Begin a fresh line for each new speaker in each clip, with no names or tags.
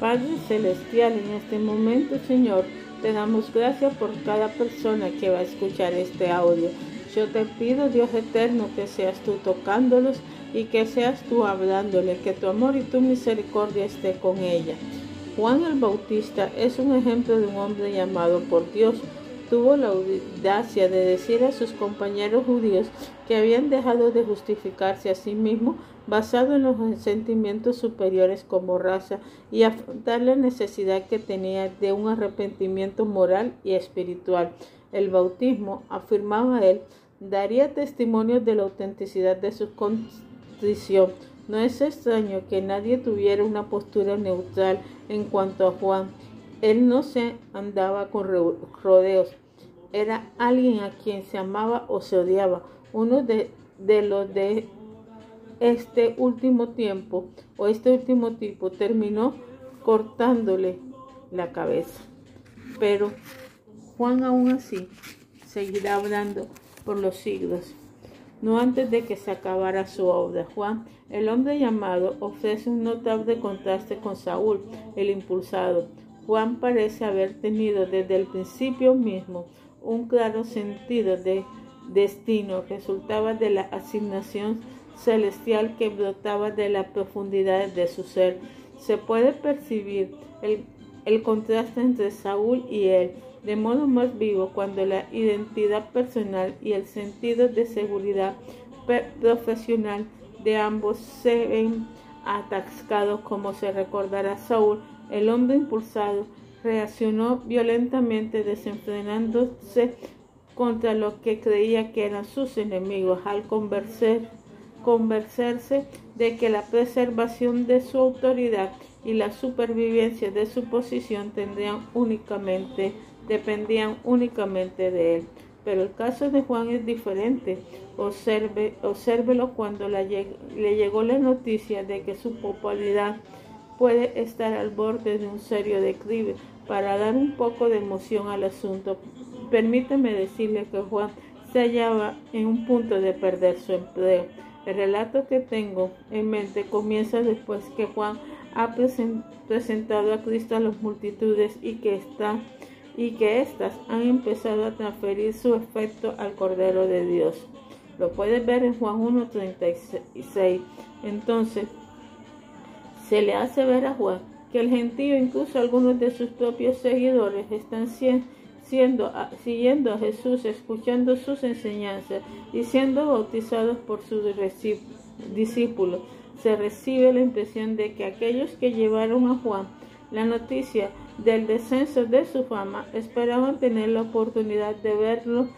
Padre Celestial, en este momento, Señor, te damos gracias por cada persona que va a escuchar este audio. Yo te pido, Dios eterno, que seas tú tocándolos y que seas tú hablándole, que tu amor y tu misericordia esté con ella. Juan el Bautista es un ejemplo de un hombre llamado por Dios. Tuvo la audacia de decir a sus compañeros judíos que habían dejado de justificarse a sí mismos basado en los sentimientos superiores como raza y afrontar la necesidad que tenía de un arrepentimiento moral y espiritual. El bautismo, afirmaba él, daría testimonio de la autenticidad de su condición. No es extraño que nadie tuviera una postura neutral en cuanto a Juan. Él no se andaba con rodeos. Era alguien a quien se amaba o se odiaba. Uno de, de los de este último tiempo o este último tipo terminó cortándole la cabeza. Pero Juan aún así seguirá hablando por los siglos, no antes de que se acabara su obra. Juan, el hombre llamado, ofrece un notable contraste con Saúl, el impulsado. Juan parece haber tenido desde el principio mismo un claro sentido de destino, resultaba de la asignación celestial que brotaba de la profundidad de su ser. Se puede percibir el, el contraste entre Saúl y él de modo más vivo cuando la identidad personal y el sentido de seguridad profesional de ambos se ven atascados como se recordará Saúl, el hombre impulsado reaccionó violentamente desenfrenándose contra lo que creía que eran sus enemigos al conversar convencerse de que la preservación de su autoridad y la supervivencia de su posición tendrían únicamente, dependían únicamente de él. Pero el caso de Juan es diferente. Observe, obsérvelo cuando le llegó la noticia de que su popularidad puede estar al borde de un serio declive. Para dar un poco de emoción al asunto, permítame decirle que Juan se hallaba en un punto de perder su empleo. El relato que tengo en mente comienza después que Juan ha presentado a Cristo a las multitudes y que está éstas han empezado a transferir su efecto al Cordero de Dios. Lo puedes ver en Juan 1.36. Entonces, se le hace ver a Juan que el gentío, incluso algunos de sus propios seguidores, están siendo siendo, siguiendo a Jesús, escuchando sus enseñanzas y siendo bautizados por sus discípulos, se recibe la impresión de que aquellos que llevaron a Juan la noticia del descenso de su fama esperaban tener la oportunidad de verlo,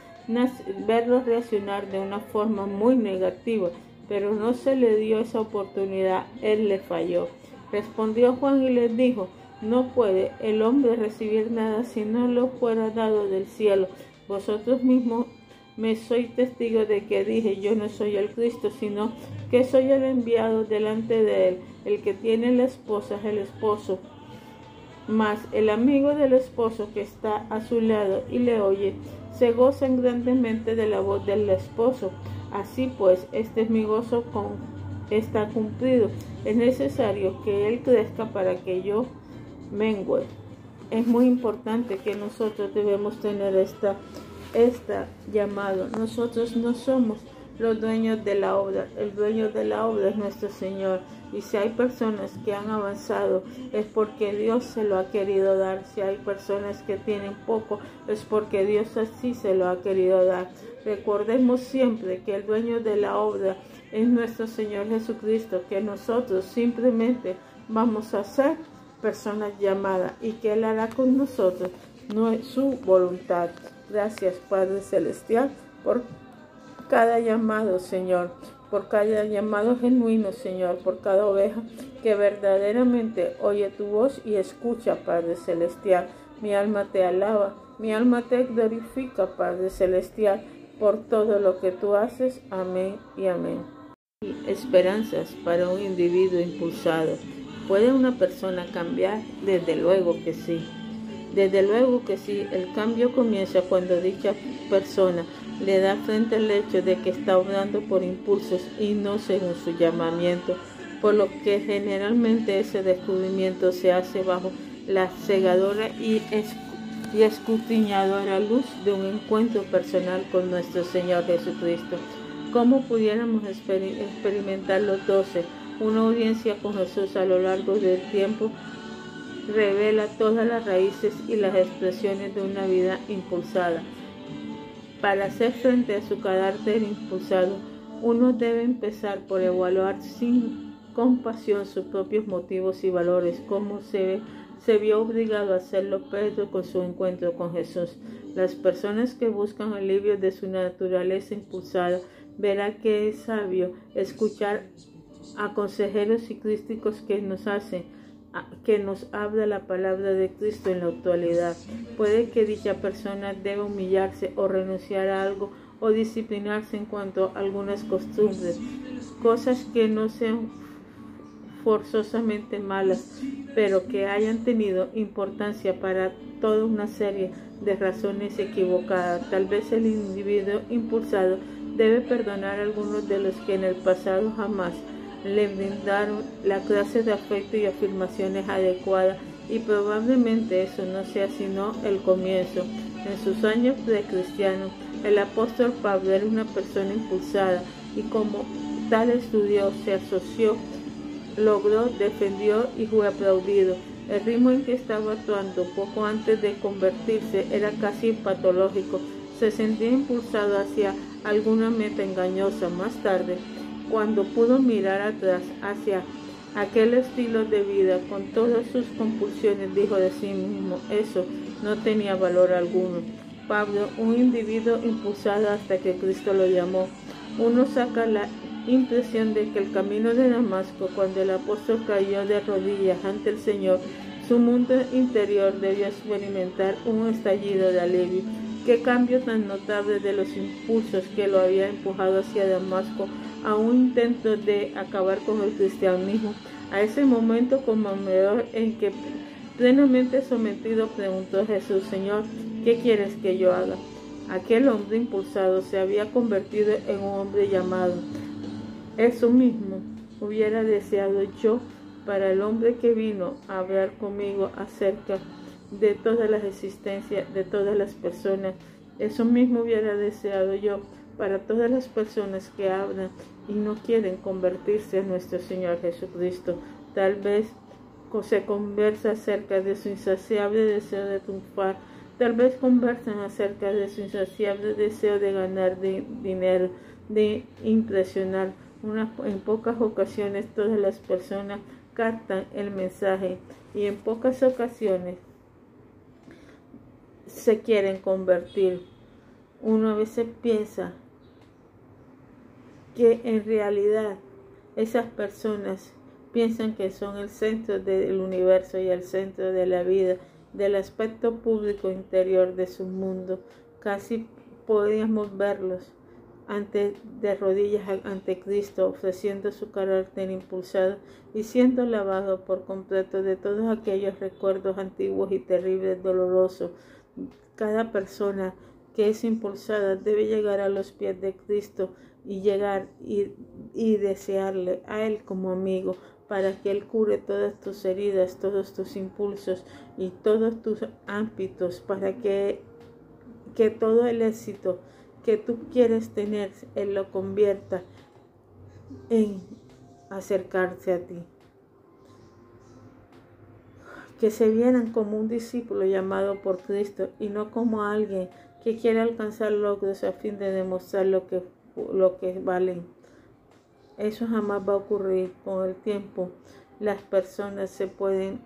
reaccionar de una forma muy negativa, pero no se le dio esa oportunidad, él le falló. Respondió Juan y les dijo, no puede el hombre recibir nada si no lo fuera dado del cielo. Vosotros mismos me sois testigo de que dije yo no soy el Cristo, sino que soy el enviado delante de él. El que tiene la esposa es el esposo. Mas el amigo del esposo que está a su lado y le oye, se goza grandemente de la voz del esposo. Así pues, este es mi gozo está cumplido. Es necesario que él crezca para que yo mengue. Es muy importante que nosotros debemos tener esta, esta llamado. Nosotros no somos los dueños de la obra. El dueño de la obra es nuestro Señor. Y si hay personas que han avanzado, es porque Dios se lo ha querido dar. Si hay personas que tienen poco, es porque Dios así se lo ha querido dar. Recordemos siempre que el dueño de la obra es nuestro Señor Jesucristo, que nosotros simplemente vamos a hacer personas llamadas y que Él hará con nosotros no es su voluntad. Gracias Padre Celestial por cada llamado, Señor, por cada llamado genuino, Señor, por cada oveja que verdaderamente oye tu voz y escucha, Padre Celestial. Mi alma te alaba, mi alma te glorifica, Padre Celestial, por todo lo que tú haces. Amén y amén. Esperanzas para un individuo impulsado. ¿Puede una persona cambiar? Desde luego que sí. Desde luego que sí, el cambio comienza cuando dicha persona le da frente al hecho de que está obrando por impulsos y no según su llamamiento. por lo que generalmente ese descubrimiento se hace bajo la cegadora y, y luz de un encuentro personal con nuestro Señor Jesucristo. ¿Cómo pudiéramos experimentar los doce? Una audiencia con Jesús a lo largo del tiempo revela todas las raíces y las expresiones de una vida impulsada. Para hacer frente a su carácter impulsado, uno debe empezar por evaluar sin compasión sus propios motivos y valores, como se, se vio obligado a hacerlo Pedro con su encuentro con Jesús. Las personas que buscan alivio de su naturaleza impulsada verán que es sabio escuchar a consejeros y críticos que nos hacen que nos habla la palabra de Cristo en la actualidad. Puede que dicha persona deba humillarse o renunciar a algo o disciplinarse en cuanto a algunas costumbres, cosas que no sean forzosamente malas, pero que hayan tenido importancia para toda una serie de razones equivocadas. Tal vez el individuo impulsado debe perdonar a algunos de los que en el pasado jamás le brindaron la clase de afecto y afirmaciones adecuadas y probablemente eso no sea sino el comienzo. En sus años de cristiano, el apóstol Pablo era una persona impulsada y como tal estudió, se asoció, logró, defendió y fue aplaudido. El ritmo en que estaba actuando poco antes de convertirse era casi patológico. Se sentía impulsado hacia alguna meta engañosa. Más tarde, cuando pudo mirar atrás hacia aquel estilo de vida con todas sus compulsiones, dijo de sí mismo, eso no tenía valor alguno. Pablo, un individuo impulsado hasta que Cristo lo llamó. Uno saca la impresión de que el camino de Damasco, cuando el apóstol cayó de rodillas ante el Señor, su mundo interior debió experimentar un estallido de alivio. Qué cambio tan notable de los impulsos que lo había empujado hacia Damasco a un intento de acabar con el cristianismo. A ese momento conmovedor en que plenamente sometido preguntó Jesús, Señor, ¿qué quieres que yo haga? Aquel hombre impulsado se había convertido en un hombre llamado. Eso mismo hubiera deseado yo para el hombre que vino a hablar conmigo acerca de todas las existencias de todas las personas. Eso mismo hubiera deseado yo para todas las personas que hablan y no quieren convertirse en nuestro Señor Jesucristo. Tal vez se conversa acerca de su insaciable deseo de triunfar, tal vez conversan acerca de su insaciable deseo de ganar dinero, de impresionar. en pocas ocasiones todas las personas captan el mensaje y en pocas ocasiones se quieren convertir. Uno a veces piensa que en realidad esas personas piensan que son el centro del universo y el centro de la vida, del aspecto público interior de su mundo. Casi podríamos verlos ante, de rodillas ante Cristo, ofreciendo su carácter impulsado y siendo lavado por completo de todos aquellos recuerdos antiguos y terribles, dolorosos. Cada persona que es impulsada debe llegar a los pies de Cristo y llegar y, y desearle a Él como amigo para que Él cure todas tus heridas, todos tus impulsos y todos tus ámbitos, para que, que todo el éxito que tú quieres tener, Él lo convierta en acercarse a ti. Que se vieran como un discípulo llamado por Cristo y no como alguien que quiere alcanzar logros a fin de demostrar lo que, lo que valen. Eso jamás va a ocurrir con el tiempo. Las personas se pueden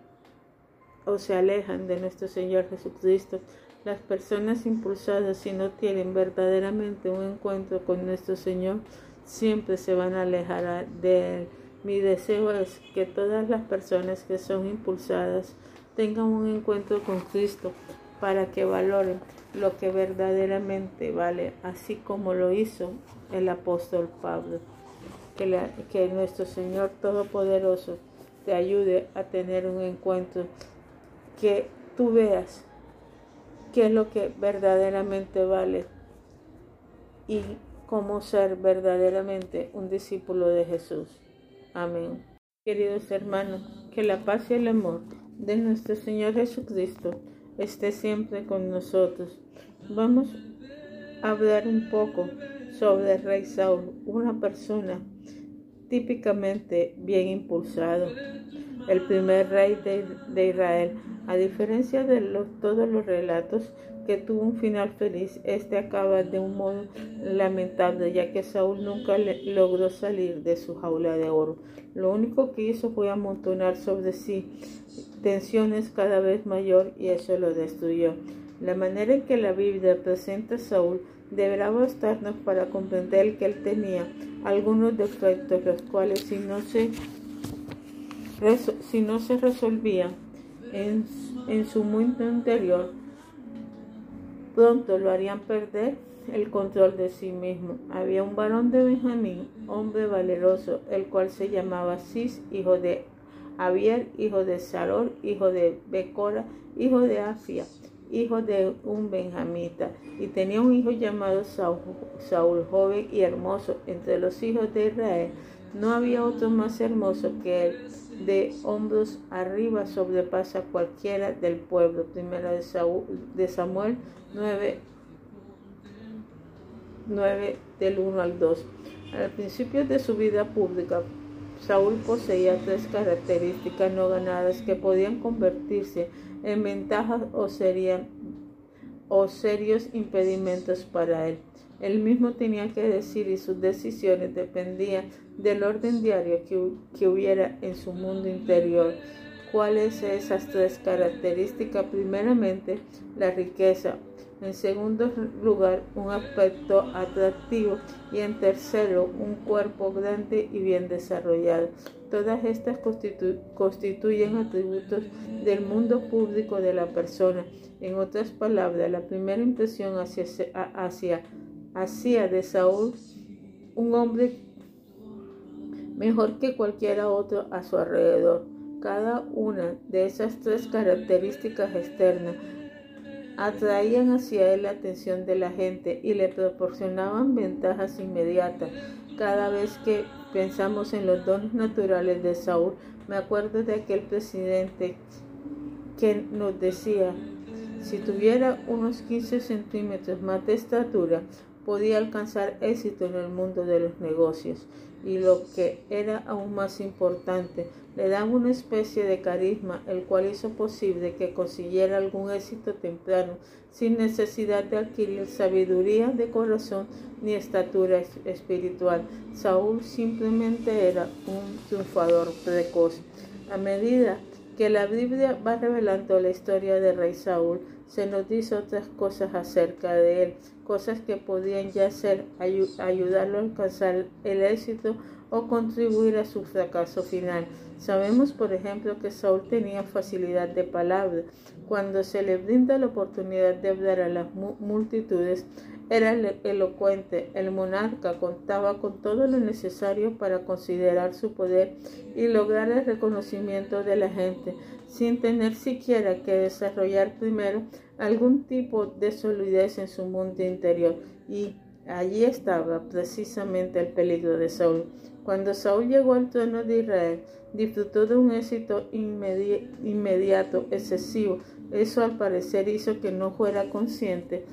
o se alejan de nuestro Señor Jesucristo. Las personas impulsadas, si no tienen verdaderamente un encuentro con nuestro Señor, siempre se van a alejar de Él. Mi deseo es que todas las personas que son impulsadas tengan un encuentro con Cristo para que valoren lo que verdaderamente vale, así como lo hizo el apóstol Pablo. Que, que nuestro Señor Todopoderoso te ayude a tener un encuentro, que tú veas qué es lo que verdaderamente vale y cómo ser verdaderamente un discípulo de Jesús. Amén. Queridos hermanos, que la paz y el amor de nuestro Señor Jesucristo esté siempre con nosotros. Vamos a hablar un poco sobre el rey Saúl, una persona típicamente bien impulsado, el primer rey de, Israel. A diferencia de todos los relatos que tuvo un final feliz, este acaba de un modo lamentable, ya que Saúl nunca logró salir de su jaula de oro. Lo único que hizo fue amontonar sobre sí tensiones cada vez mayor y eso lo destruyó. La manera en que la Biblia presenta a Saúl deberá bastarnos para comprender que él tenía algunos defectos, los cuales si no se, si no se resolvían en, en su mundo interior, pronto lo harían perder el control de sí mismo. Había un varón de Benjamín, hombre valeroso, el cual se llamaba Cis, hijo de Abiel, hijo de Saror, hijo de Becora, hijo de Afia, hijo de un benjamita, y tenía un hijo llamado Saúl, joven y hermoso entre los hijos de Israel. No había otro más hermoso que él, de hombros arriba sobrepasa cualquiera del pueblo. Primera de, de Samuel 9, 9 del 1 al 2. Al principio de su vida pública, Saúl poseía tres características no ganadas que podían convertirse en ventajas o, serían, o serios impedimentos para él. Él mismo tenía que decir y sus decisiones dependían del orden diario que, que hubiera en su mundo interior. ¿Cuáles esas tres características? Primeramente, la riqueza, en segundo lugar, un aspecto atractivo y en tercero, un cuerpo grande y bien desarrollado. Todas estas constituyen atributos del mundo público de la persona. En otras palabras, la primera impresión hacia, hacia, hacia de Saúl un hombre mejor que cualquiera otro a su alrededor. Cada una de esas tres características externas atraían hacia él la atención de la gente y le proporcionaban ventajas inmediatas. Cada vez que pensamos en los dones naturales de Saúl, me acuerdo de aquel presidente que nos decía, si tuviera unos 15 centímetros más de estatura, podía alcanzar éxito en el mundo de los negocios y lo que era aún más importante, le daba una especie de carisma, el cual hizo posible que consiguiera algún éxito temprano, sin necesidad de adquirir sabiduría de corazón ni estatura espiritual. Saúl simplemente era un triunfador precoz. A medida que la Biblia va revelando la historia de rey Saúl, se nos dice otras cosas acerca de él, cosas que podían ya ser ayudarlo a alcanzar el éxito o contribuir a su fracaso final. Sabemos, por ejemplo, que Saúl tenía facilidad de palabra. Cuando se le brinda la oportunidad de hablar a las multitudes, era elocuente. El monarca contaba con todo lo necesario para considerar su poder y lograr el reconocimiento de la gente, sin tener siquiera que desarrollar primero algún tipo de solidez en su mundo interior. Y allí estaba precisamente el peligro de Saúl. Cuando Saúl llegó al trono de Israel, disfrutó de un éxito inmediato, excesivo. Eso al parecer hizo que no fuera consciente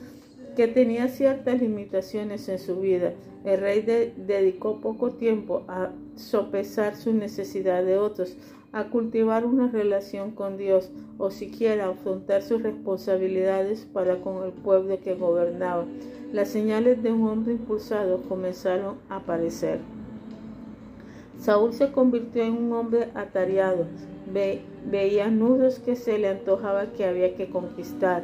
que tenía ciertas limitaciones en su vida. El rey dedicó poco tiempo a sopesar su necesidad de otros, a cultivar una relación con Dios o siquiera afrontar sus responsabilidades para con el pueblo que gobernaba. Las señales de un hombre impulsado comenzaron a aparecer. Saúl se convirtió en un hombre atareado. veía nudos que se le antojaba que había que conquistar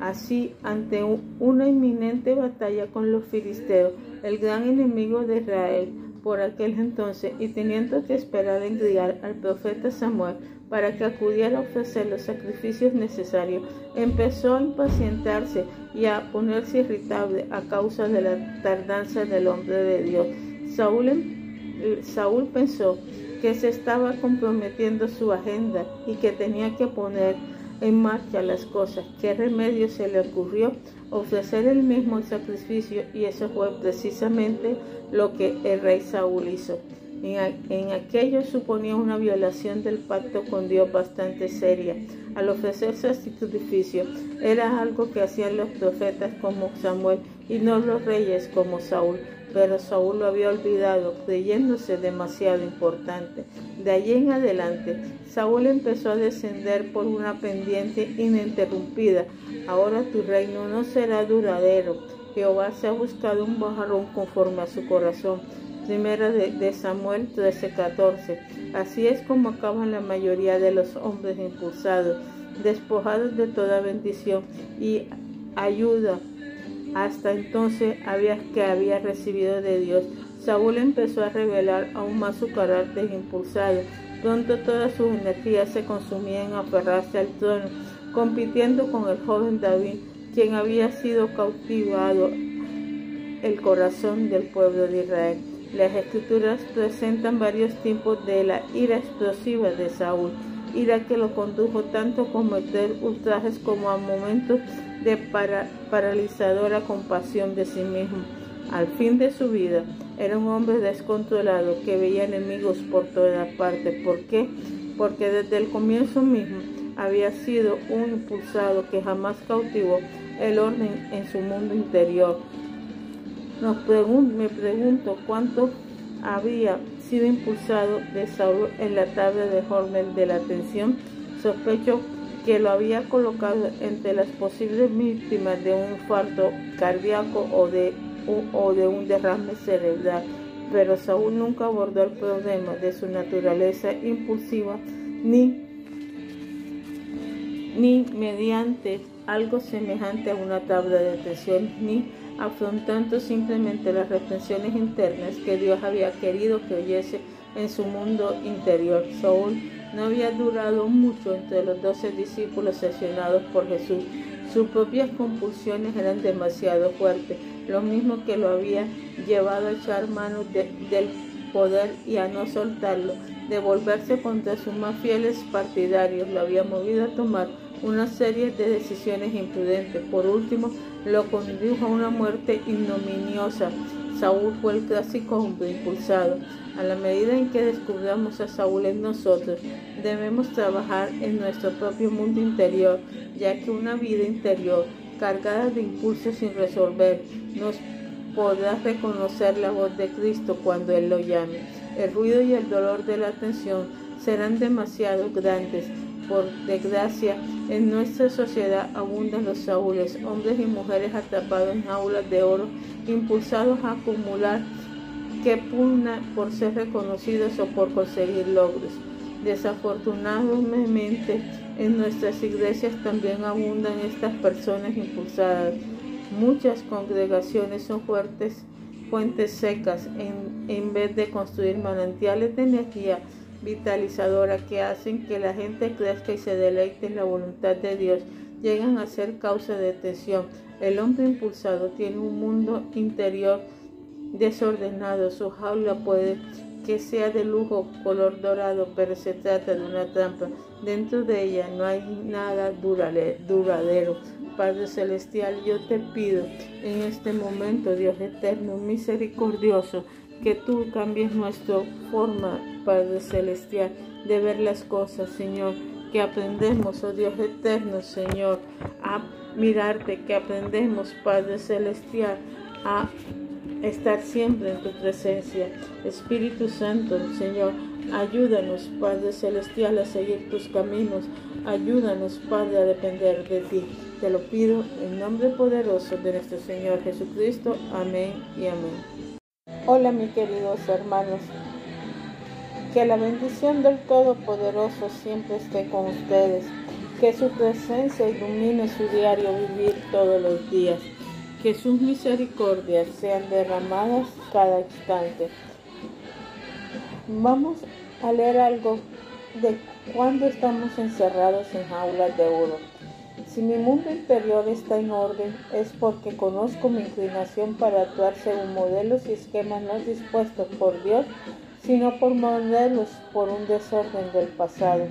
Así, ante una inminente batalla con los filisteos, el gran enemigo de Israel por aquel entonces, y teniendo que esperar enviar al profeta Samuel para que acudiera a ofrecer los sacrificios necesarios, empezó a impacientarse y a ponerse irritable a causa de la tardanza del hombre de Dios. Saúl, em, Saúl pensó que se estaba comprometiendo su agenda y que tenía que poner en marcha las cosas. ¿Qué remedio se le ocurrió? Ofrecer el mismo sacrificio y eso fue precisamente lo que el rey Saúl hizo. En, aquello suponía una violación del pacto con Dios bastante seria. Al ofrecerse sacrificio era algo que hacían los profetas como Samuel y no los reyes como Saúl pero Saúl lo había olvidado, creyéndose demasiado importante. De allí en adelante, Saúl empezó a descender por una pendiente ininterrumpida. Ahora tu reino no será duradero. Jehová se ha buscado un bajarón conforme a su corazón. Primera de, Samuel 13:14. Así es como acaban la mayoría de los hombres impulsados, despojados de toda bendición y ayuda hasta entonces había que había recibido de Dios. Saúl empezó a revelar aún más su carácter impulsado. Pronto todas sus energías se consumían en aferrarse al trono, compitiendo con el joven David, quien había sido cautivado el corazón del pueblo de Israel. Las escrituras presentan varios tipos de la ira explosiva de Saúl, ira que lo condujo tanto a cometer ultrajes como a momentos de paralizadora compasión de sí mismo. Al fin de su vida, era un hombre descontrolado que veía enemigos por todas partes. ¿Por qué? Porque desde el comienzo mismo había sido un impulsado que jamás cautivó el orden en su mundo interior. me pregunto cuánto había sido impulsado de Saúl en la tarde de Hormel de la atención. Sospecho que lo había colocado entre las posibles víctimas de un infarto cardíaco o de, o de un derrame cerebral, pero Saúl nunca abordó el problema de su naturaleza impulsiva ni, ni mediante algo semejante a una tabla de tensión, ni afrontando simplemente las retenciones internas que Dios había querido que oyese en su mundo interior. Saúl no había durado mucho entre los doce discípulos sesionados por Jesús. Sus propias compulsiones eran demasiado fuertes, lo mismo que lo había llevado a echar mano del poder y a no soltarlo. De volverse contra sus más fieles partidarios lo había movido a tomar una serie de decisiones imprudentes. Por último, lo condujo a una muerte ignominiosa Saúl fue el clásico hombre impulsado. A la medida en que descubramos a Saúl en nosotros, debemos trabajar en nuestro propio mundo interior, ya que una vida interior cargada de impulsos sin resolver nos podrá reconocer la voz de Cristo cuando Él lo llame. El ruido y el dolor de la atención serán demasiado grandes por desgracia, en nuestra sociedad abundan los saúles, hombres y mujeres atrapados en aulas de oro, impulsados a acumular, que pugna por ser reconocidos o por conseguir logros. Desafortunadamente, en nuestras iglesias también abundan estas personas impulsadas. Muchas congregaciones son fuertes fuentes secas en, en vez de construir manantiales de energía vitalizadora que hacen que la gente crezca y se deleite en la voluntad de Dios, llegan a ser causa de tensión. El hombre impulsado tiene un mundo interior desordenado, su jaula puede que sea de lujo color dorado, pero se trata de una trampa. Dentro de ella no hay nada duradero. Padre Celestial, yo te pido en este momento, Dios eterno, misericordioso, que tú cambies nuestra forma, Padre Celestial, de ver las cosas, Señor, que aprendemos, oh Dios eterno, Señor, a mirarte, que aprendemos, Padre Celestial, a estar siempre en tu presencia. Espíritu Santo, Señor, ayúdanos, Padre Celestial, a seguir tus caminos. Ayúdanos, Padre, a depender de ti. Te lo pido en nombre poderoso de nuestro Señor Jesucristo. Amén y amén. Hola mis queridos hermanos, que la bendición del Todopoderoso siempre esté con ustedes, que su presencia ilumine su diario vivir todos los días, que sus misericordias sean derramadas cada instante. Vamos a leer algo de cuando estamos encerrados en jaulas de oro. Si mi mundo interior está en orden, es porque conozco mi inclinación para actuar según modelos y esquemas no dispuestos por Dios, sino por modelos por un desorden del pasado.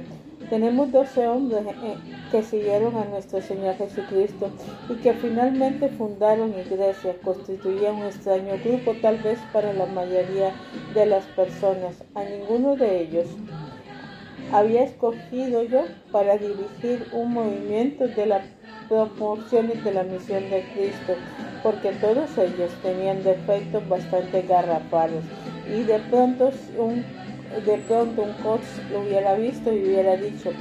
Tenemos 12 hombres eh, que siguieron a nuestro Señor Jesucristo y que finalmente fundaron iglesia, constituían un extraño grupo tal vez para la mayoría de las personas. A ninguno de ellos había escogido yo para dirigir un movimiento de las proporciones de la misión de Cristo, porque todos ellos tenían defectos bastante garrafales y de pronto un de pronto un coach lo hubiera visto y hubiera dicho,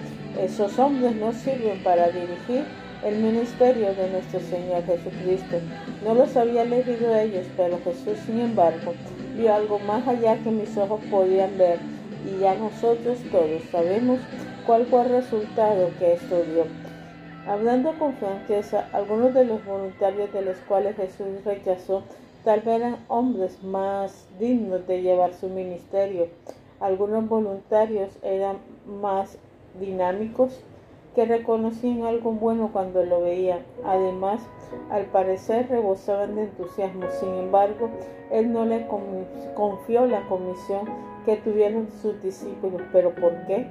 esos hombres no sirven para dirigir el ministerio de nuestro Señor Jesucristo. No los había elegido ellos, pero Jesús, sin embargo, vio algo más allá que mis ojos podían ver y ya nosotros todos sabemos cuál fue el resultado que esto dio. Hablando con franqueza, algunos de los voluntarios de los cuales Jesús rechazó tal vez eran hombres más dignos de llevar su ministerio. Algunos voluntarios eran más dinámicos que reconocían algo bueno cuando lo veían. Además, al parecer rebosaban de entusiasmo. Sin embargo, él no le confió la comisión que tuvieron sus discípulos. ¿Pero por qué?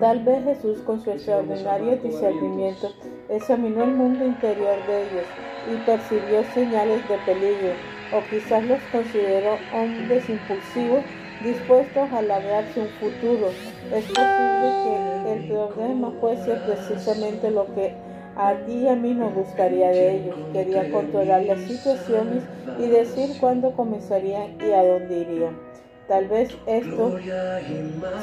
Tal vez Jesús con su extraordinario discernimiento examinó el mundo interior de ellos y percibió señales de peligro, o quizás los consideró hombres impulsivos dispuestos a labrarse un futuro. Es posible que el problema fuese precisamente lo que a ti y a mí nos gustaría de ellos. Quería controlar las situaciones y decir cuándo comenzarían y a dónde irían. Tal vez esto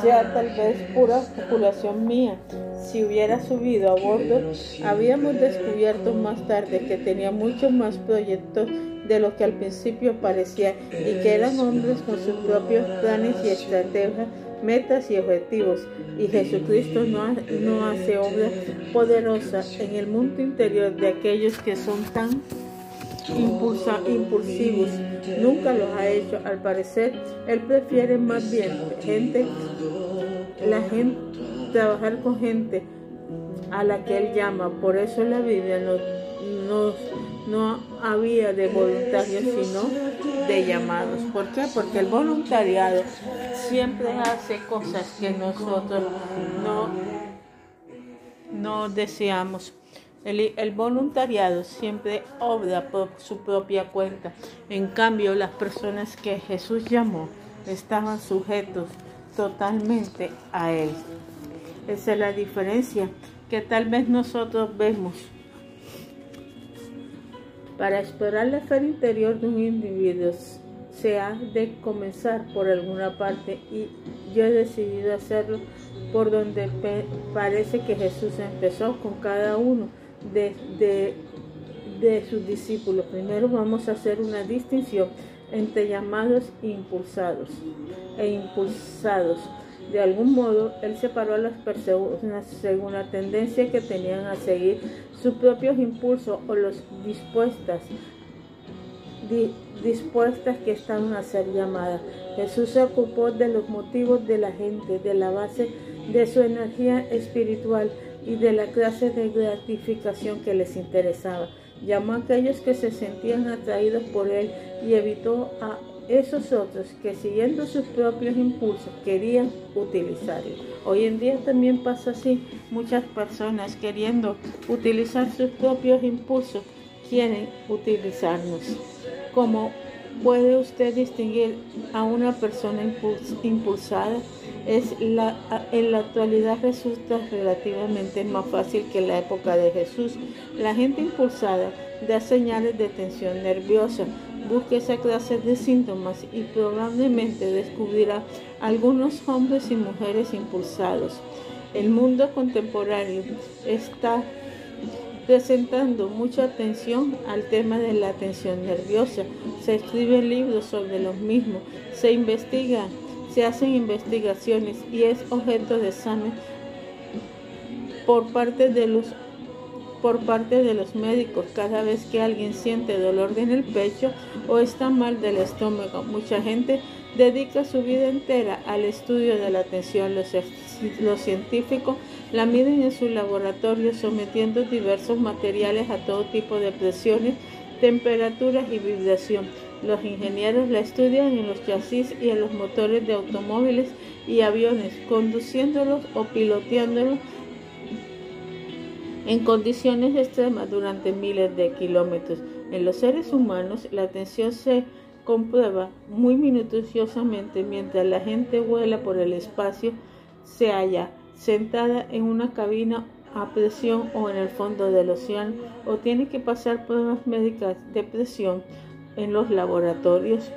sea tal vez pura especulación mía. Si hubiera subido a bordo, habíamos descubierto más tarde que tenía muchos más proyectos de lo que al principio parecía y que eran hombres con sus propios planes y estrategias, metas y objetivos. Y Jesucristo no, no hace obra poderosa en el mundo interior de aquellos que son tan impulsa, impulsivos. Nunca los ha hecho. Al parecer, él prefiere más bien gente, la gente, trabajar con gente a la que él llama. Por eso la Biblia no, no, no había de voluntarios, sino de llamados. ¿Por qué? Porque el voluntariado siempre hace cosas que nosotros no, no deseamos. El, voluntariado siempre obra por su propia cuenta. En cambio, las personas que Jesús llamó estaban sujetos totalmente a Él. Esa es la diferencia que tal vez nosotros vemos. Para explorar la fe interior de un individuo se ha de comenzar por alguna parte y yo he decidido hacerlo por donde parece que Jesús empezó con cada uno de, de, sus discípulos. Primero vamos a hacer una distinción entre llamados impulsados e impulsados. De algún modo, él separó a las personas según la tendencia que tenían a seguir sus propios impulsos o los dispuestas, dispuestas que estaban a ser llamadas. Jesús se ocupó de los motivos de la gente, de la base de su energía espiritual, y de la clase de gratificación que les interesaba. Llamó a aquellos que se sentían atraídos por él y evitó a esos otros que siguiendo sus propios impulsos querían utilizarlo. Hoy en día también pasa así. Muchas personas queriendo utilizar sus propios impulsos quieren utilizarnos. Como puede usted distinguir a una persona impulsada? Es la, en la actualidad resulta relativamente más fácil que en la época de Jesús. La gente impulsada da señales de tensión nerviosa, busca esa clase de síntomas y probablemente descubrirá algunos hombres y mujeres impulsados. El mundo contemporáneo está presentando mucha atención al tema de la tensión nerviosa. Se escriben libros sobre los mismos, se investiga se hacen investigaciones y es objeto de examen por parte de los por parte de los médicos cada vez que alguien siente dolor en el pecho o está mal del estómago. Mucha gente dedica su vida entera al estudio de la tensión. Los, los científicos la miden en su laboratorio sometiendo diversos materiales a todo tipo de presiones, temperaturas y vibración. Los ingenieros la estudian en los chasis y en los motores de automóviles y aviones, conduciéndolos o piloteándolos en condiciones extremas durante miles de kilómetros. En los seres humanos, la atención se comprueba muy minuciosamente mientras la gente vuela por el espacio, se halla sentada en una cabina a presión o en el fondo del océano o tiene que pasar pruebas médicas de presión en los laboratorios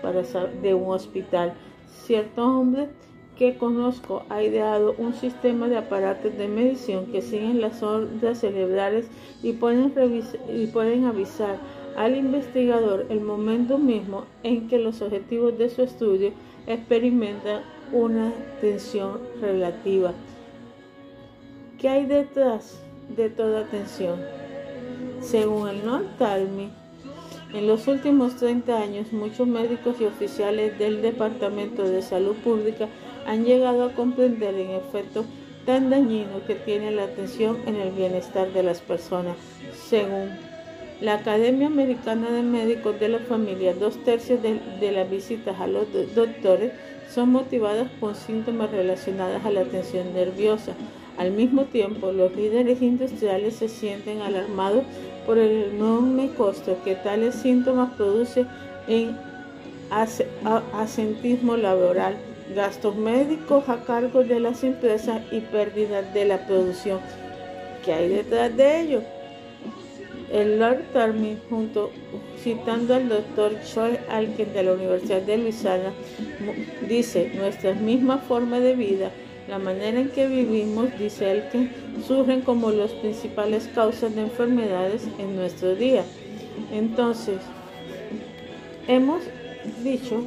de un hospital. Cierto hombre que conozco ha ideado un sistema de aparatos de medición que siguen las ondas cerebrales y pueden, avisar al investigador el momento mismo en que los objetivos de su estudio experimentan una tensión relativa. ¿Qué hay detrás de toda tensión? Según el North en los últimos 30 años muchos médicos y oficiales del Departamento de Salud Pública han llegado a comprender el efecto tan dañino que tiene la atención en el bienestar de las personas. Según la Academia Americana de Médicos de la Familia, dos tercios de, las visitas a los doctores son motivadas por síntomas relacionados a la atención nerviosa. Al mismo tiempo, los líderes industriales se sienten alarmados por el enorme costo que tales síntomas producen en asentismo laboral gastos médicos a cargo de las empresas y pérdidas de la producción. ¿Qué hay detrás de ello? El Lord Tarmy, junto citando al doctor Choi Alken de la Universidad de Luisiana, dice, nuestra misma forma de vida, la manera en que vivimos, dice Alken, surgen como las principales causas de enfermedades en nuestro día. Entonces, hemos dicho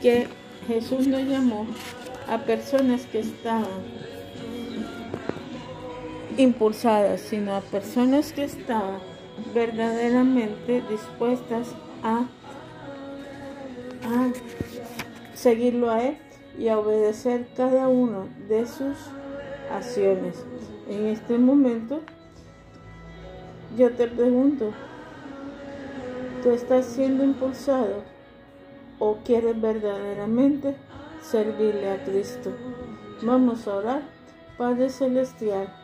que Jesús no llamó a personas que estaban impulsadas, sino a personas que estaban verdaderamente dispuestas a, a seguirlo a Él y a obedecer cada una de sus acciones. En este momento, yo te pregunto, ¿tú estás siendo impulsado o quieres verdaderamente servirle a Cristo. Vamos a orar. Padre Celestial,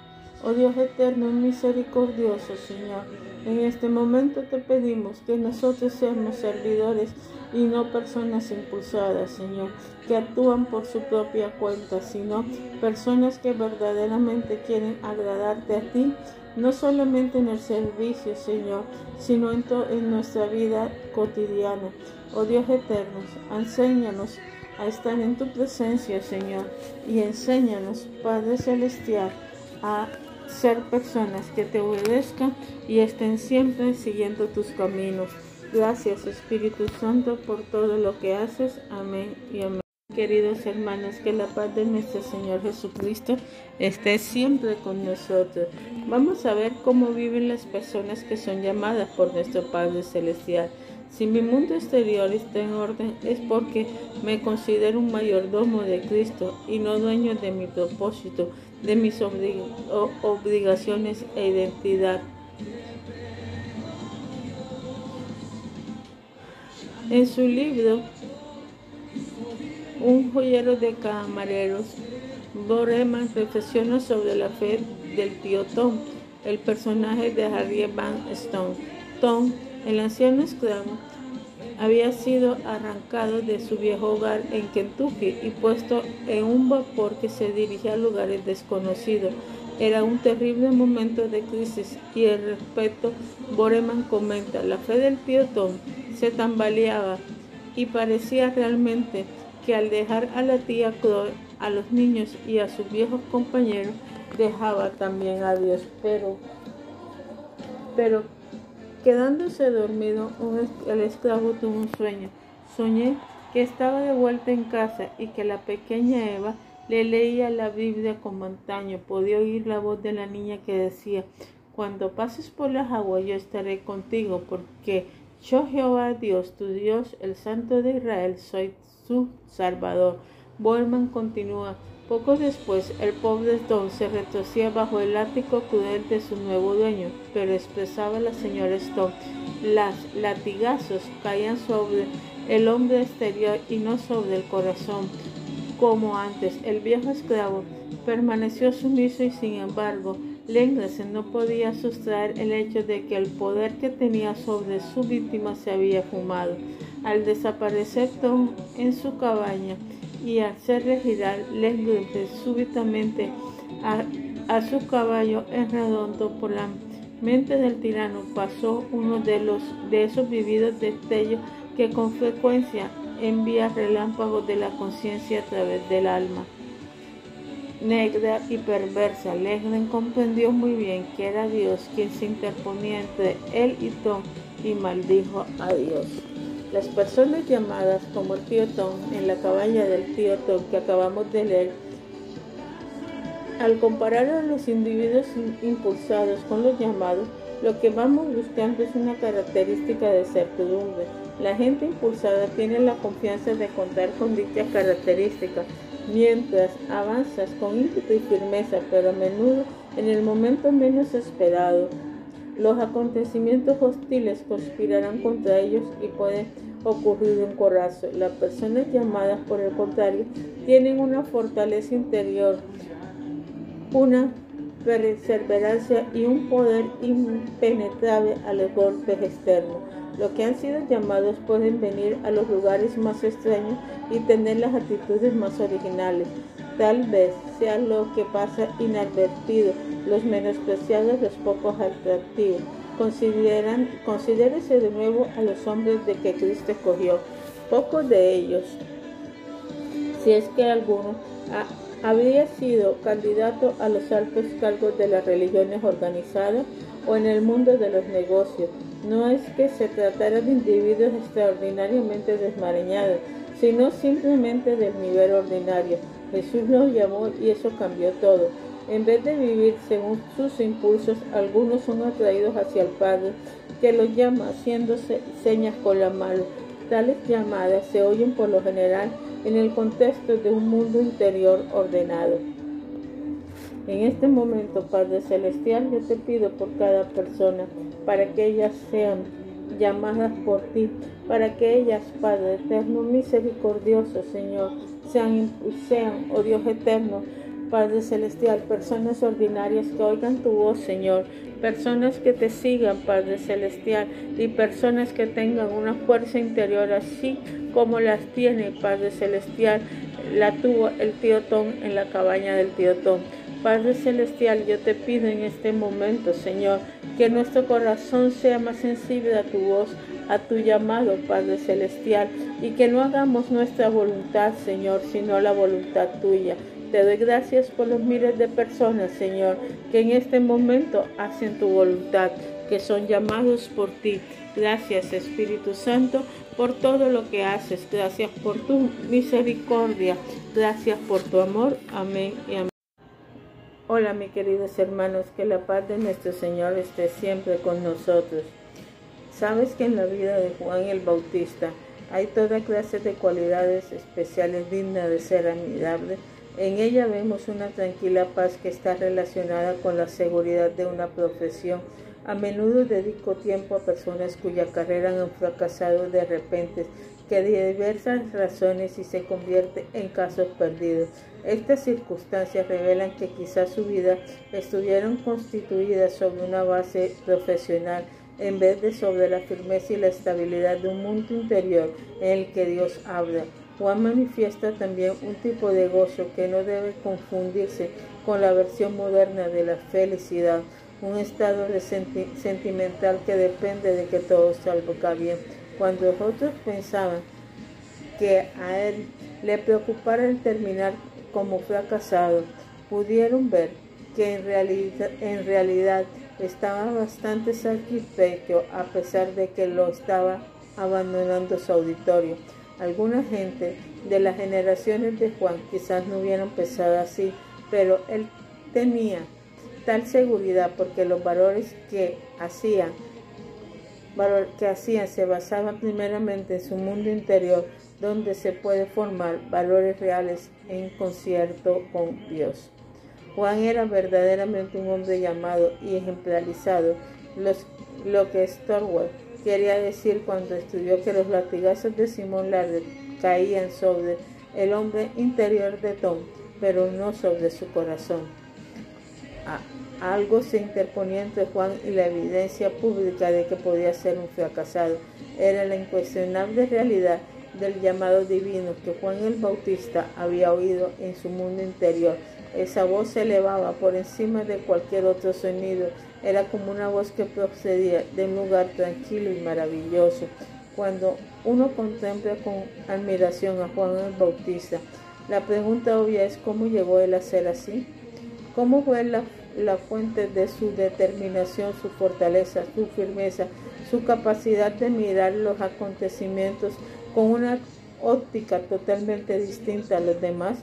oh Dios eterno y misericordioso, Señor, en este momento te pedimos que nosotros seamos servidores y no personas impulsadas, Señor, que actúan por su propia cuenta, sino personas que verdaderamente quieren agradarte a ti, no solamente en el servicio, Señor, sino en, en nuestra vida cotidiana. Oh Dios eterno, enséñanos a estar en tu presencia, Señor, y enséñanos, Padre Celestial, a ser personas que te obedezcan y estén siempre siguiendo tus caminos. Gracias, Espíritu Santo, por todo lo que haces. Amén y amén. Queridos hermanos, que la paz de nuestro Señor Jesucristo esté siempre con nosotros. Vamos a ver cómo viven las personas que son llamadas por nuestro Padre Celestial. Si mi mundo exterior está en orden es porque me considero un mayordomo de Cristo y no dueño de mi propósito, de mis obligaciones e identidad. En su libro, Un joyero de camareros, Boreman reflexiona sobre la fe del tío Tom, el personaje de Harriet Van Stone. Tom el anciano esclavo había sido arrancado de su viejo hogar en Kentucky y puesto en un vapor que se dirigía a lugares desconocidos. Era un terrible momento de crisis y el respeto, Boreman comenta, la fe del tío Tom se tambaleaba y parecía realmente que al dejar a la tía Chloe, a los niños y a sus viejos compañeros, dejaba también a Dios. Pero, pero Quedándose dormido, el esclavo tuvo un sueño. Soñé que estaba de vuelta en casa y que la pequeña Eva le leía la Biblia con antaño. Podía oír la voz de la niña que decía, cuando pases por las aguas yo estaré contigo, porque yo Jehová Dios, tu Dios, el Santo de Israel, soy su Salvador. Borman continúa, poco después, el pobre Stone se retorcía bajo el látigo cruel de su nuevo dueño, pero expresaba la señora Stone. Las latigazos caían sobre el hombre exterior y no sobre el corazón, como antes. El viejo esclavo permaneció sumiso y sin embargo, Lengresen no podía sustraer el hecho de que el poder que tenía sobre su víctima se había fumado. Al desaparecer Tom en su cabaña y al ser regirar Lengresen súbitamente a, a su caballo en redondo por la mente del tirano pasó uno de los de esos vividos destellos que con frecuencia envía relámpagos de la conciencia a través del alma. Negra y perversa, Legren comprendió muy bien que era Dios quien se interponía entre él y Tom y maldijo a Dios. Las personas llamadas como el tío Tom en la cabaña del tío Tom que acabamos de leer, al comparar a los individuos impulsados con los llamados, lo que vamos buscando es una característica de certidumbre, la gente impulsada tiene la confianza de contar con dichas características, mientras avanzas con ímpetu y firmeza, pero a menudo en el momento menos esperado. Los acontecimientos hostiles conspirarán contra ellos y pueden ocurrir un corazo. Las personas llamadas, por el contrario, tienen una fortaleza interior, una perseverancia y un poder impenetrable a los golpes externos. Los que han sido llamados pueden venir a los lugares más extraños y tener las actitudes más originales. Tal vez sea lo que pasa inadvertido, los menospreciados, los pocos atractivos. Consideran, considérese de nuevo a los hombres de que Cristo escogió. Pocos de ellos, si es que alguno, habría sido candidato a los altos cargos de las religiones organizadas o en el mundo de los negocios no es que se tratara de individuos extraordinariamente desmarañados, sino simplemente del nivel ordinario. Jesús los llamó y eso cambió todo. En vez de vivir según sus impulsos, algunos son atraídos hacia el Padre, que los llama haciéndose señas con la mano. Tales llamadas se oyen por lo general en el contexto de un mundo interior ordenado. En este momento, Padre Celestial, yo te pido por cada persona, para que ellas sean llamadas por ti, para que ellas, Padre eterno, misericordioso, Señor, sean, oh Dios eterno, Padre Celestial, personas ordinarias que oigan tu voz, Señor, personas que te sigan, Padre Celestial, y personas que tengan una fuerza interior así como las tiene, Padre Celestial, la tuvo el tío Tom en la cabaña del tío Tom. Padre Celestial, yo te pido en este momento, Señor, que nuestro corazón sea más sensible a tu voz, a tu llamado, Padre Celestial, y que no hagamos nuestra voluntad, Señor, sino la voluntad tuya. Te doy gracias por los miles de personas, Señor, que en este momento hacen tu voluntad, que son llamados por ti. Gracias, Espíritu Santo, por todo lo que haces. Gracias por tu misericordia. Gracias por tu amor. Amén y amén. Hola mis queridos hermanos, que la paz de nuestro Señor esté siempre con nosotros. Sabes que en la vida de Juan el Bautista hay toda clase de cualidades especiales dignas de ser admirables. En ella vemos una tranquila paz que está relacionada con la seguridad de una profesión. A menudo dedico tiempo a personas cuya carrera han fracasado de repente que de diversas razones y se convierte en casos perdidos. Estas circunstancias revelan que quizás su vida estuvieron constituida sobre una base profesional en vez de sobre la firmeza y la estabilidad de un mundo interior en el que Dios habla. Juan manifiesta también un tipo de gozo que no debe confundirse con la versión moderna de la felicidad, un estado sentimental que depende de que todo salga bien. Cuando otros pensaban que a él le preocupara el terminar como fracasado, pudieron ver que en en realidad estaba bastante satisfecho a pesar de que lo estaba abandonando su auditorio. Alguna gente de las generaciones de Juan quizás no hubieran pensado así, pero él tenía tal seguridad porque los valores que hacían que hacían se basaban primeramente en su mundo interior, donde se puede formar valores reales en concierto con Dios. Juan era verdaderamente un hombre llamado y ejemplarizado, lo que Storwell quería decir cuando estudió que los latigazos de Simón Larder caían sobre el hombre interior de Tom, pero no sobre su corazón. algo se interponía entre Juan y la evidencia pública de que podía ser un fracasado. Era la incuestionable realidad del llamado divino que Juan el Bautista había oído en su mundo interior. Esa voz se elevaba por encima de cualquier otro sonido. Era como una voz que procedía de un lugar tranquilo y maravilloso. Cuando uno contempla con admiración a Juan el Bautista, la pregunta obvia es cómo llegó él a ser así. ¿Cómo fue la, la fuente de su determinación, su fortaleza, su firmeza, su capacidad de mirar los acontecimientos con una óptica totalmente distinta a los demás.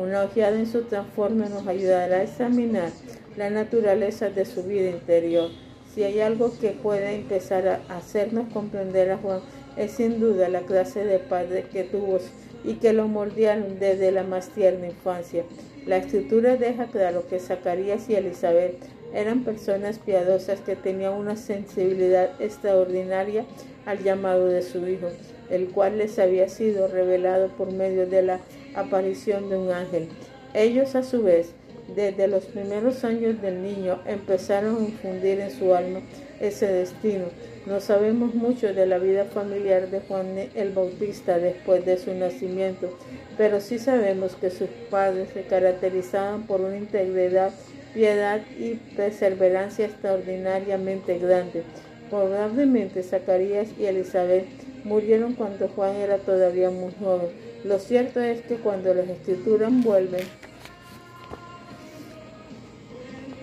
Una ojeada en su transforme nos ayudará a examinar la naturaleza de su vida interior. Si hay algo que puede empezar a hacernos comprender a Juan, es sin duda la clase de padre que tuvo y que lo moldearon desde la más tierna infancia. La escritura deja claro que Zacarías y Elizabeth eran personas piadosas que tenían una sensibilidad extraordinaria al llamado de su hijo el cual les había sido revelado por medio de la aparición de un ángel. Ellos a su vez, desde los primeros años del niño, empezaron a infundir en su alma ese destino. No sabemos mucho de la vida familiar de Juan el Bautista después de su nacimiento, pero sí sabemos que sus padres se caracterizaban por una integridad, piedad y perseverancia extraordinariamente grande. Probablemente Zacarías y Elizabeth murieron cuando Juan era todavía muy joven. Lo cierto es que cuando las escrituras vuelven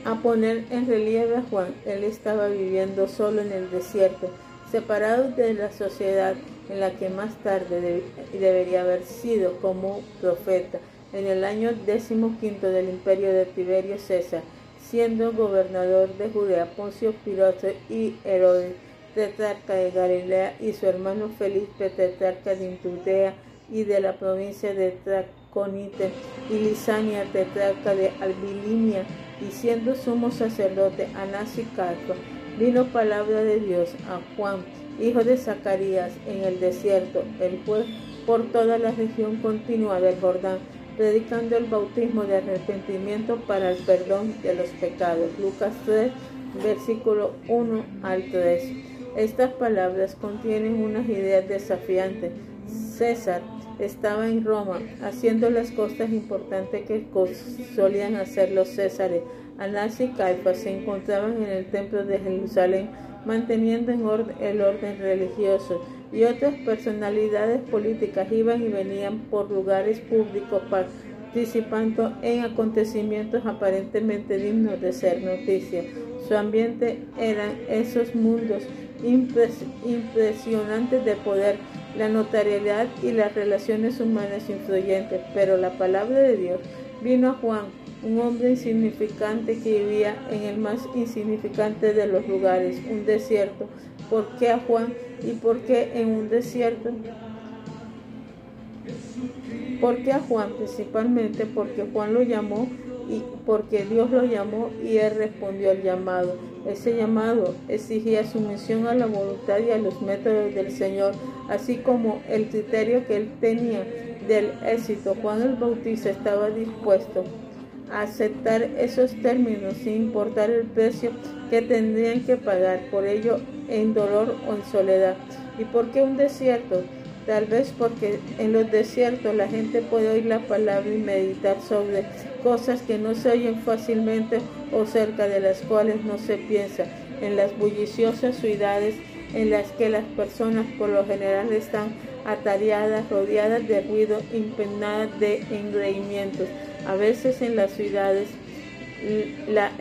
a poner en relieve a Juan, él estaba viviendo solo en el desierto, separado de la sociedad en la que más tarde debería haber sido como profeta, en el año decimoquinto del imperio de Tiberio César, siendo gobernador de Judea Poncio Pilato y Herodes tetrarca de Galilea, y su hermano Felipe, tetrarca de Intudea y de la provincia de Traconite, y Lisania, tetrarca de Albilinia, y siendo sumo sacerdote Anás y Calpa, vino palabra de Dios a Juan, hijo de Zacarías, en el desierto, el cual por toda la región continua del Jordán, predicando el bautismo de arrepentimiento para el perdón de los pecados. Lucas 3, versículo 1 al 3. Estas palabras contienen unas ideas desafiantes. César estaba en Roma haciendo las cosas importantes que solían hacer los césares. Anás y Caifás se encontraban en el templo de Jerusalén manteniendo el orden religioso y otras personalidades políticas iban y venían por lugares públicos participando en acontecimientos aparentemente dignos de ser noticia. Su ambiente eran esos mundos impresionantes de poder, la notariedad y las relaciones humanas influyentes, pero la palabra de Dios vino a Juan, un hombre insignificante que vivía en el más insignificante de los lugares, un desierto. ¿Por qué a Juan y por qué en un desierto? ¿Por qué a Juan? Principalmente porque Juan lo llamó y porque Dios lo llamó y él respondió al llamado. Ese llamado exigía sumisión a la voluntad y a los métodos del Señor, así como el criterio que él tenía del éxito. Juan el Bautista estaba dispuesto a aceptar esos términos sin importar el precio que tendrían que pagar por ello en dolor o en soledad. ¿Y por qué un desierto? Tal vez porque en los desiertos la gente puede oír la palabra y meditar sobre cosas que no se oyen fácilmente o cerca de las cuales no se piensa. En las bulliciosas ciudades en las que las personas por lo general están atareadas, rodeadas de ruido, impregnadas de engreimientos. A veces en las ciudades la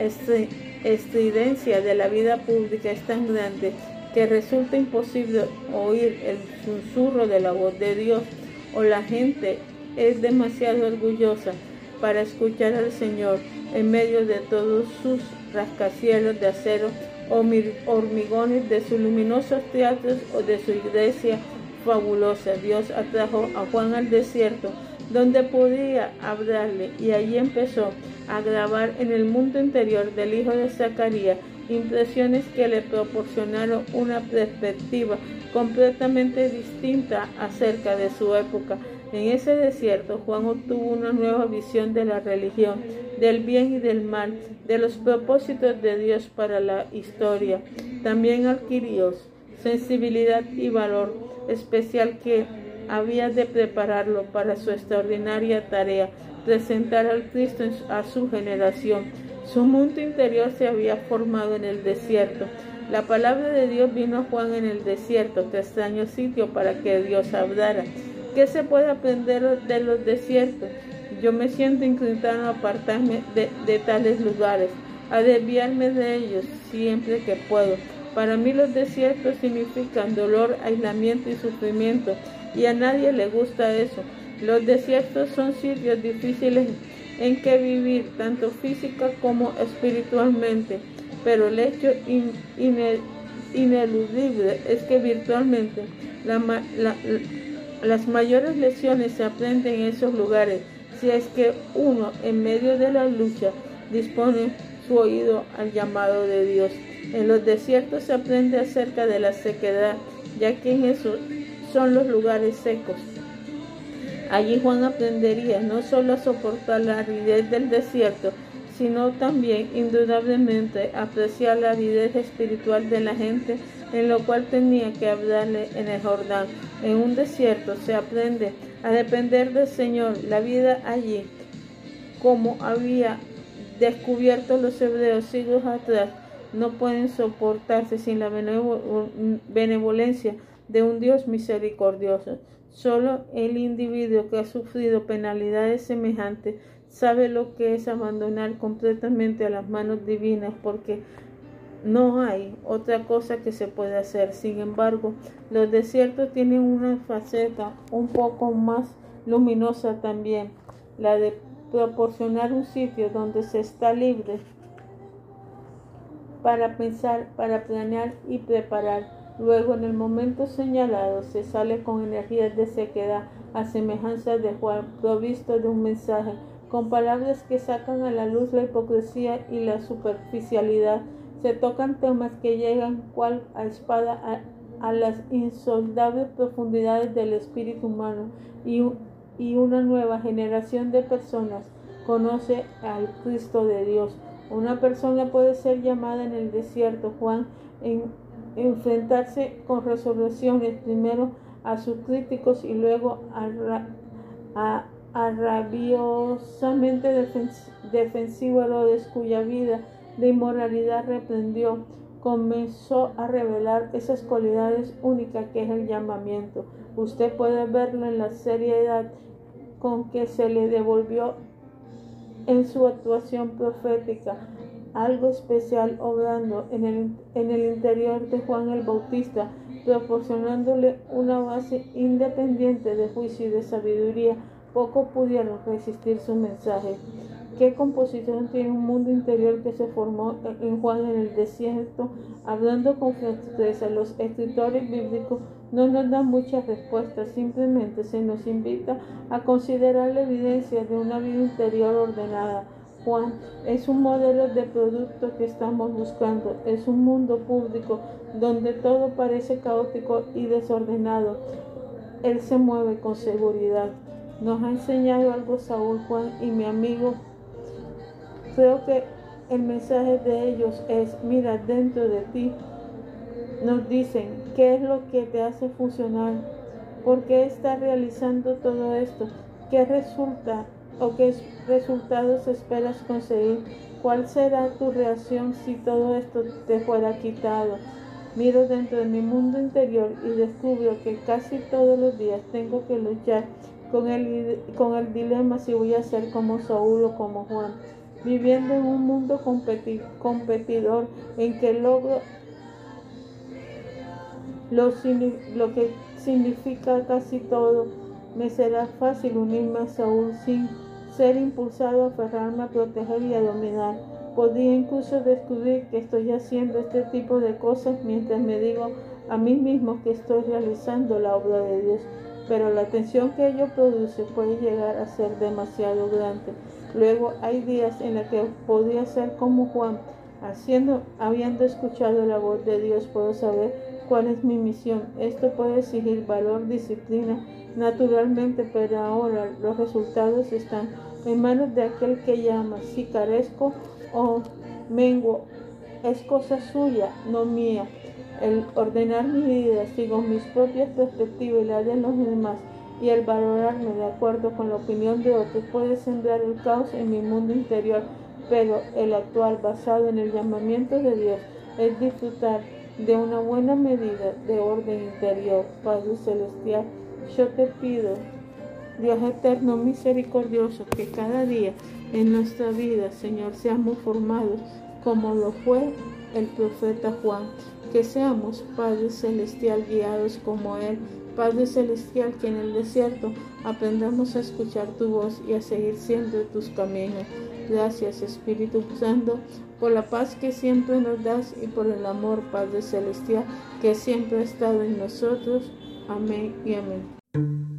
estridencia de la vida pública es tan grande que resulta imposible oír el susurro de la voz de Dios o la gente es demasiado orgullosa para escuchar al Señor en medio de todos sus rascacielos de acero o hormigones de sus luminosos teatros o de su iglesia fabulosa. Dios atrajo a Juan al desierto donde podía hablarle y allí empezó a grabar en el mundo interior del hijo de Zacarías impresiones que le proporcionaron una perspectiva completamente distinta acerca de su época. En ese desierto, Juan obtuvo una nueva visión de la religión, del bien y del mal, de los propósitos de Dios para la historia. También adquirió sensibilidad y valor especial que había de prepararlo para su extraordinaria tarea, presentar al Cristo a su generación. Su mundo interior se había formado en el desierto. La palabra de Dios vino a Juan en el desierto, extraño sitio para que Dios hablara. ¿Qué se puede aprender de los desiertos? Yo me siento inclinado a apartarme de, tales lugares, a desviarme de ellos siempre que puedo. Para mí los desiertos significan dolor, aislamiento y sufrimiento, y a nadie le gusta eso. Los desiertos son sitios difíciles en que vivir, tanto física como espiritualmente, pero el hecho ineludible es que virtualmente las mayores lecciones se aprenden en esos lugares, si es que uno en medio de la lucha dispone su oído al llamado de Dios. En los desiertos se aprende acerca de la sequedad, ya que en esos son los lugares secos. Allí Juan aprendería no solo a soportar la aridez del desierto, sino también indudablemente apreciar la aridez espiritual de la gente, en lo cual tenía que hablarle en el Jordán. En un desierto se aprende a depender del Señor. La vida allí, como había descubierto los hebreos siglos atrás, no pueden soportarse sin la benevolencia de un Dios misericordioso. Solo el individuo que ha sufrido penalidades semejantes sabe lo que es abandonar completamente a las manos divinas porque no hay otra cosa que se pueda hacer. Sin embargo, los desiertos tienen una faceta un poco más luminosa también, la de proporcionar un sitio donde se está libre para pensar, para planear y preparar Luego, en el momento señalado, se sale con energías de sequedad, a semejanza de Juan, provisto de un mensaje, con palabras que sacan a la luz la hipocresía y la superficialidad. Se tocan temas que llegan cual a espada a, las insondables profundidades del espíritu humano y, y una nueva generación de personas conoce al Cristo de Dios. Una persona puede ser llamada en el desierto, Juan, en enfrentarse con resoluciones primero a sus críticos y luego a, rabiosamente defensivo Herodes, cuya vida de inmoralidad reprendió, comenzó a revelar esas cualidades únicas que es el llamamiento. Usted puede verlo en la seriedad con que se le devolvió en su actuación profética algo especial obrando en el, en el interior de Juan el Bautista, proporcionándole una base independiente de juicio y de sabiduría, pocos pudieron resistir su mensaje. ¿Qué composición tiene un mundo interior que se formó en Juan en el desierto? Hablando con franqueza, los escritores bíblicos no nos dan muchas respuestas, simplemente se nos invita a considerar la evidencia de una vida interior ordenada Juan es un modelo de producto que estamos buscando. Es un mundo público donde todo parece caótico y desordenado. Él se mueve con seguridad. Nos ha enseñado algo Saúl Juan y mi amigo. Creo que el mensaje de ellos es, mira dentro de ti. Nos dicen, ¿qué es lo que te hace funcionar? ¿Por qué estás realizando todo esto? ¿Qué resulta o qué resultados esperas conseguir? ¿Cuál será tu reacción si todo esto te fuera quitado? Miro dentro de mi mundo interior y descubro que casi todos los días tengo que luchar con el, con el dilema si voy a ser como Saúl o como Juan, viviendo en un mundo competidor en que logro lo, lo que significa casi todo. Me será fácil unirme a Saúl sin ser impulsado a aferrarme a proteger y a dominar. Podría incluso descubrir que estoy haciendo este tipo de cosas mientras me digo a mí mismo que estoy realizando la obra de Dios, pero la tensión que ello produce puede llegar a ser demasiado grande. Luego hay días en los que podría ser como Juan, Haciendo, habiendo escuchado la voz de Dios, puedo saber cuál es mi misión. Esto puede exigir valor, disciplina, naturalmente, pero ahora los resultados están en manos de aquel que llama. Si carezco o menguo, es cosa suya, no mía. El ordenar mi vida, sigo mis propias perspectivas y la de los demás, y el valorarme de acuerdo con la opinión de otros puede sembrar el caos en mi mundo interior pero el actual basado en el llamamiento de Dios es disfrutar de una buena medida de orden interior, Padre Celestial. Yo te pido, Dios eterno, misericordioso, que cada día en nuestra vida, Señor, seamos formados como lo fue el profeta Juan, que seamos, Padre Celestial, guiados como Él. Padre Celestial, que en el desierto aprendamos a escuchar tu voz y a seguir siempre tus caminos. Gracias Espíritu Santo por la paz que siempre nos das y por el amor, Padre Celestial, que siempre ha estado en nosotros. Amén y amén.